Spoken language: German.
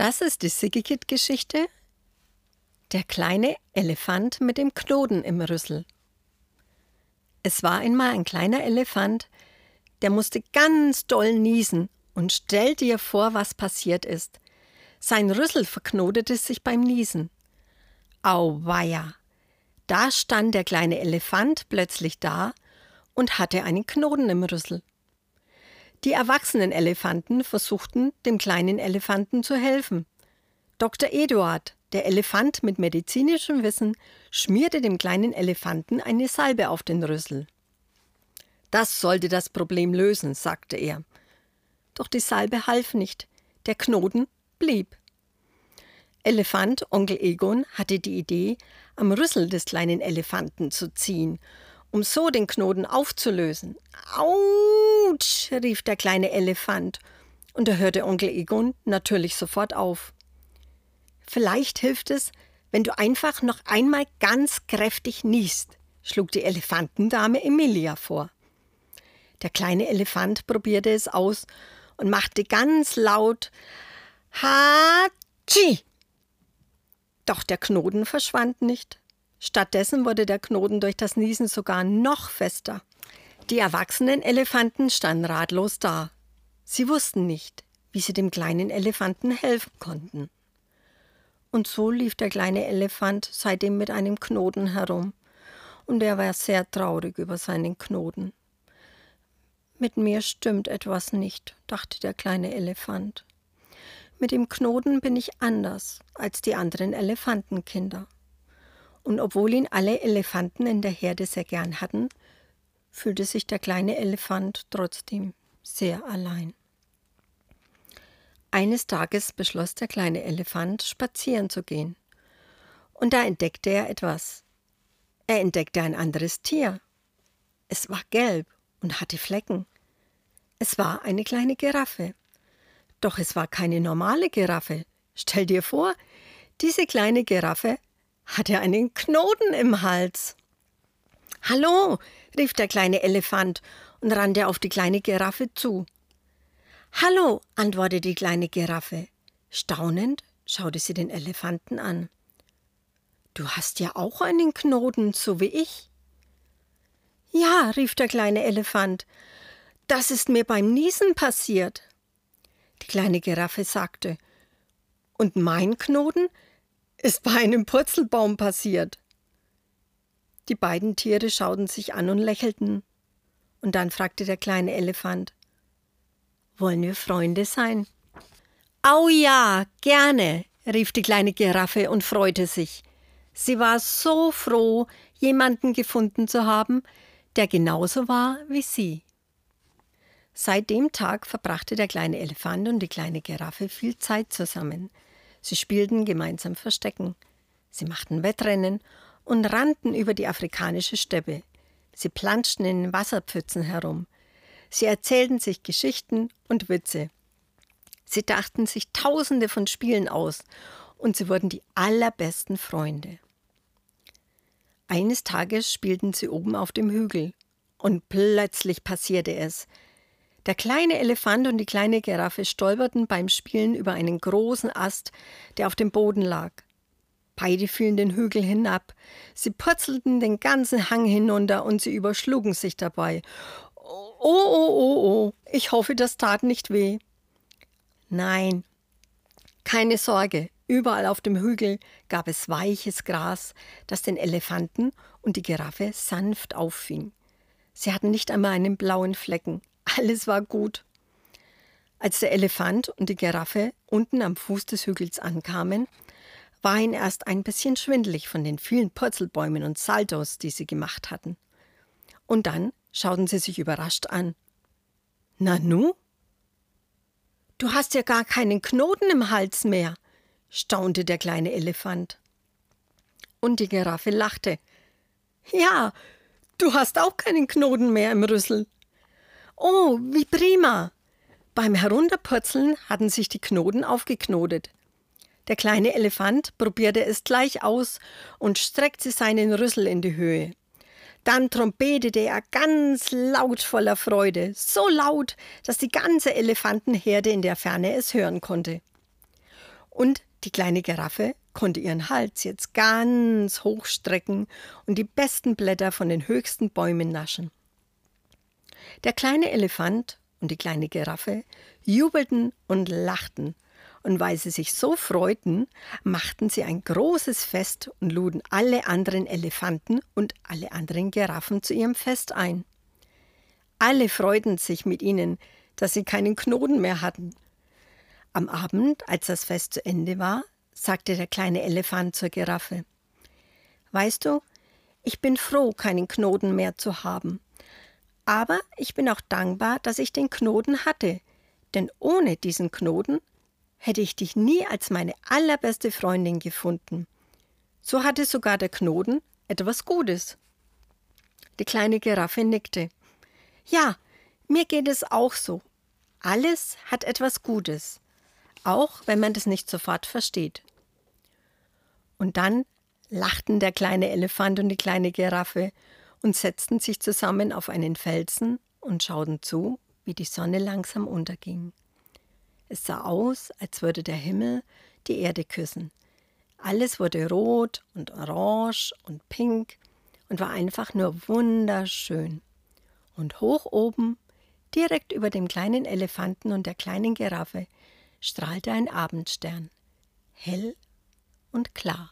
Das ist die Siggekit-Geschichte. Der kleine Elefant mit dem Knoten im Rüssel. Es war einmal ein kleiner Elefant, der musste ganz doll niesen und stell dir vor, was passiert ist. Sein Rüssel verknotete sich beim Niesen. Auweia! Da stand der kleine Elefant plötzlich da und hatte einen Knoten im Rüssel. Die erwachsenen Elefanten versuchten, dem kleinen Elefanten zu helfen. Dr. Eduard, der Elefant mit medizinischem Wissen, schmierte dem kleinen Elefanten eine Salbe auf den Rüssel. Das sollte das Problem lösen, sagte er. Doch die Salbe half nicht, der Knoten blieb. Elefant Onkel Egon hatte die Idee, am Rüssel des kleinen Elefanten zu ziehen um so den Knoten aufzulösen. Autsch, rief der kleine Elefant, und da hörte Onkel Egon natürlich sofort auf. Vielleicht hilft es, wenn du einfach noch einmal ganz kräftig niest, schlug die Elefantendame Emilia vor. Der kleine Elefant probierte es aus und machte ganz laut Hatschi. Doch der Knoten verschwand nicht. Stattdessen wurde der Knoten durch das Niesen sogar noch fester. Die erwachsenen Elefanten standen ratlos da. Sie wussten nicht, wie sie dem kleinen Elefanten helfen konnten. Und so lief der kleine Elefant seitdem mit einem Knoten herum, und er war sehr traurig über seinen Knoten. Mit mir stimmt etwas nicht, dachte der kleine Elefant. Mit dem Knoten bin ich anders als die anderen Elefantenkinder und obwohl ihn alle Elefanten in der Herde sehr gern hatten, fühlte sich der kleine Elefant trotzdem sehr allein. Eines Tages beschloss der kleine Elefant, spazieren zu gehen. Und da entdeckte er etwas. Er entdeckte ein anderes Tier. Es war gelb und hatte Flecken. Es war eine kleine Giraffe. Doch es war keine normale Giraffe. Stell dir vor, diese kleine Giraffe hat er einen Knoten im Hals. Hallo, rief der kleine Elefant und rannte auf die kleine Giraffe zu. Hallo, antwortete die kleine Giraffe. Staunend schaute sie den Elefanten an. Du hast ja auch einen Knoten, so wie ich. Ja, rief der kleine Elefant, das ist mir beim Niesen passiert. Die kleine Giraffe sagte, und mein Knoten ist bei einem Purzelbaum passiert. Die beiden Tiere schauten sich an und lächelten. Und dann fragte der kleine Elefant: Wollen wir Freunde sein? Au ja, gerne, rief die kleine Giraffe und freute sich. Sie war so froh, jemanden gefunden zu haben, der genauso war wie sie. Seit dem Tag verbrachte der kleine Elefant und die kleine Giraffe viel Zeit zusammen. Sie spielten gemeinsam Verstecken. Sie machten Wettrennen und rannten über die afrikanische Steppe. Sie planschten in Wasserpfützen herum. Sie erzählten sich Geschichten und Witze. Sie dachten sich tausende von Spielen aus und sie wurden die allerbesten Freunde. Eines Tages spielten sie oben auf dem Hügel und plötzlich passierte es. Der kleine Elefant und die kleine Giraffe stolperten beim Spielen über einen großen Ast, der auf dem Boden lag. Beide fielen den Hügel hinab. Sie purzelten den ganzen Hang hinunter und sie überschlugen sich dabei. Oh, oh, oh, oh, ich hoffe, das tat nicht weh. Nein, keine Sorge, überall auf dem Hügel gab es weiches Gras, das den Elefanten und die Giraffe sanft auffing. Sie hatten nicht einmal einen blauen Flecken. Alles war gut. Als der Elefant und die Giraffe unten am Fuß des Hügels ankamen, war ihnen erst ein bisschen schwindelig von den vielen Purzelbäumen und Saltos, die sie gemacht hatten. Und dann schauten sie sich überrascht an. Nanu? Du hast ja gar keinen Knoten im Hals mehr, staunte der kleine Elefant. Und die Giraffe lachte. Ja, du hast auch keinen Knoten mehr im Rüssel, Oh, wie prima! Beim Herunterpurzeln hatten sich die Knoten aufgeknotet. Der kleine Elefant probierte es gleich aus und streckte seinen Rüssel in die Höhe. Dann trompetete er ganz laut voller Freude, so laut, dass die ganze Elefantenherde in der Ferne es hören konnte. Und die kleine Giraffe konnte ihren Hals jetzt ganz hoch strecken und die besten Blätter von den höchsten Bäumen naschen. Der kleine Elefant und die kleine Giraffe jubelten und lachten, und weil sie sich so freuten, machten sie ein großes Fest und luden alle anderen Elefanten und alle anderen Giraffen zu ihrem Fest ein. Alle freuten sich mit ihnen, dass sie keinen Knoten mehr hatten. Am Abend, als das Fest zu Ende war, sagte der kleine Elefant zur Giraffe. Weißt du, ich bin froh, keinen Knoten mehr zu haben. Aber ich bin auch dankbar, dass ich den Knoten hatte, denn ohne diesen Knoten hätte ich dich nie als meine allerbeste Freundin gefunden. So hatte sogar der Knoten etwas Gutes. Die kleine Giraffe nickte. Ja, mir geht es auch so. Alles hat etwas Gutes, auch wenn man das nicht sofort versteht. Und dann lachten der kleine Elefant und die kleine Giraffe und setzten sich zusammen auf einen Felsen und schauten zu, wie die Sonne langsam unterging. Es sah aus, als würde der Himmel die Erde küssen. Alles wurde rot und orange und pink und war einfach nur wunderschön. Und hoch oben, direkt über dem kleinen Elefanten und der kleinen Giraffe, strahlte ein Abendstern, hell und klar.